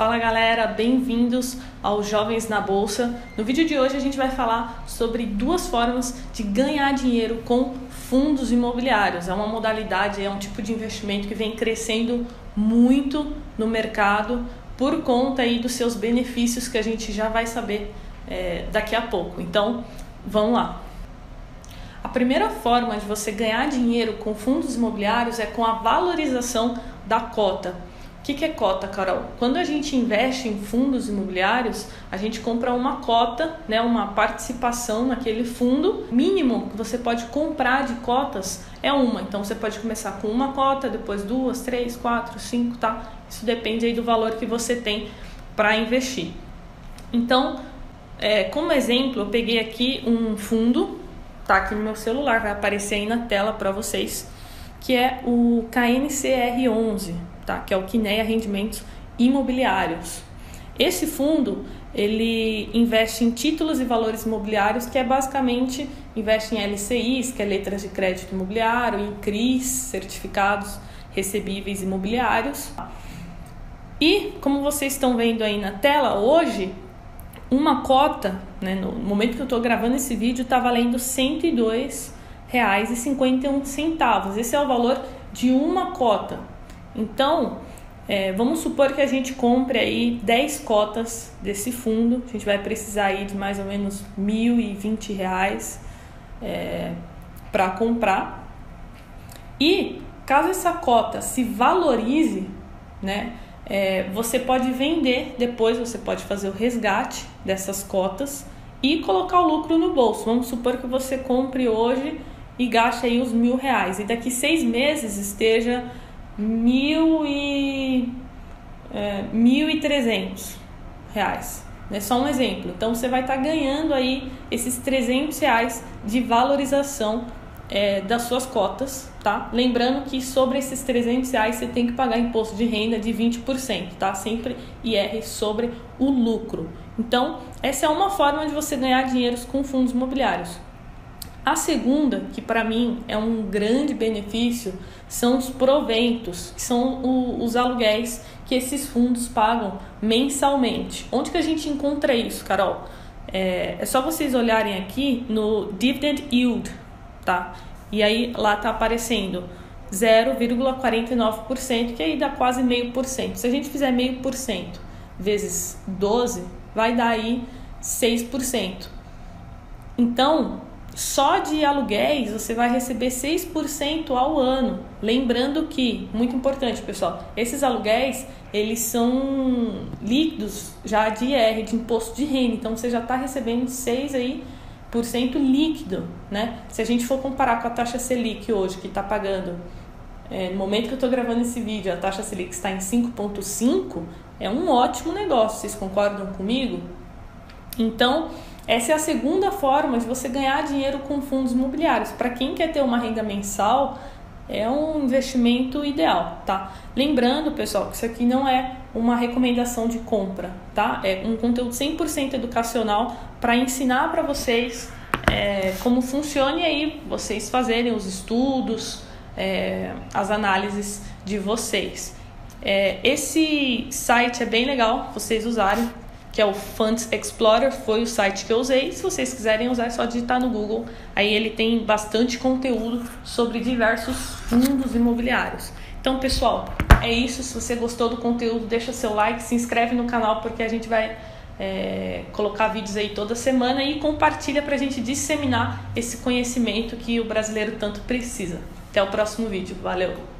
Fala galera, bem-vindos aos Jovens na Bolsa. No vídeo de hoje a gente vai falar sobre duas formas de ganhar dinheiro com fundos imobiliários. É uma modalidade, é um tipo de investimento que vem crescendo muito no mercado por conta aí dos seus benefícios que a gente já vai saber é, daqui a pouco. Então, vamos lá. A primeira forma de você ganhar dinheiro com fundos imobiliários é com a valorização da cota. O que, que é cota, Carol? Quando a gente investe em fundos imobiliários, a gente compra uma cota, né, uma participação naquele fundo. Mínimo que você pode comprar de cotas é uma. Então você pode começar com uma cota, depois duas, três, quatro, cinco, tá? Isso depende aí do valor que você tem para investir. Então, é, como exemplo, eu peguei aqui um fundo tá aqui no meu celular, vai aparecer aí na tela para vocês, que é o KNCR11, tá? Que é o Kinea Rendimentos Imobiliários. Esse fundo, ele investe em títulos e valores imobiliários, que é basicamente investe em LCIs, que é letras de crédito imobiliário, em CRIs, certificados recebíveis imobiliários. E como vocês estão vendo aí na tela, hoje uma cota, né, no momento que eu estou gravando esse vídeo, está valendo R$ 102,51. Esse é o valor de uma cota. Então, é, vamos supor que a gente compre aí 10 cotas desse fundo. A gente vai precisar aí de mais ou menos 1.020 reais, é, para comprar. E caso essa cota se valorize, né? É, você pode vender depois, você pode fazer o resgate dessas cotas e colocar o lucro no bolso. Vamos supor que você compre hoje e gaste aí os mil reais e daqui seis meses esteja mil e é, reais. É só um exemplo. Então você vai estar tá ganhando aí esses 300 reais de valorização é, das suas cotas, tá? Lembrando que sobre esses 300 reais você tem que pagar imposto de renda de 20%, tá? Sempre IR sobre o lucro. Então, essa é uma forma de você ganhar dinheiro com fundos imobiliários. A segunda, que para mim é um grande benefício, são os proventos, que são o, os aluguéis que esses fundos pagam mensalmente. Onde que a gente encontra isso, Carol? É, é só vocês olharem aqui no Dividend Yield, tá? E aí lá tá aparecendo 0,49%, que aí dá quase meio por cento. Se a gente fizer meio por cento vezes 12, vai dar aí 6%. Então, só de aluguéis você vai receber 6% ao ano. Lembrando que, muito importante, pessoal, esses aluguéis, eles são líquidos já de IR, de imposto de renda. Então você já está recebendo 6 aí líquido, né? Se a gente for comparar com a taxa Selic hoje, que está pagando, é, no momento que eu estou gravando esse vídeo, a taxa Selic está em 5,5, é um ótimo negócio, vocês concordam comigo? Então, essa é a segunda forma de você ganhar dinheiro com fundos imobiliários. Para quem quer ter uma renda mensal, é um investimento ideal, tá? Lembrando, pessoal, que isso aqui não é uma recomendação de compra, tá? É um conteúdo 100% educacional para ensinar para vocês é, como funciona e aí vocês fazerem os estudos, é, as análises de vocês. É, esse site é bem legal vocês usarem, que é o Funds Explorer, foi o site que eu usei. Se vocês quiserem usar, é só digitar no Google. Aí ele tem bastante conteúdo sobre diversos fundos imobiliários. Então, pessoal, é isso. Se você gostou do conteúdo, deixa seu like, se inscreve no canal, porque a gente vai é, colocar vídeos aí toda semana e compartilha para a gente disseminar esse conhecimento que o brasileiro tanto precisa. Até o próximo vídeo. Valeu!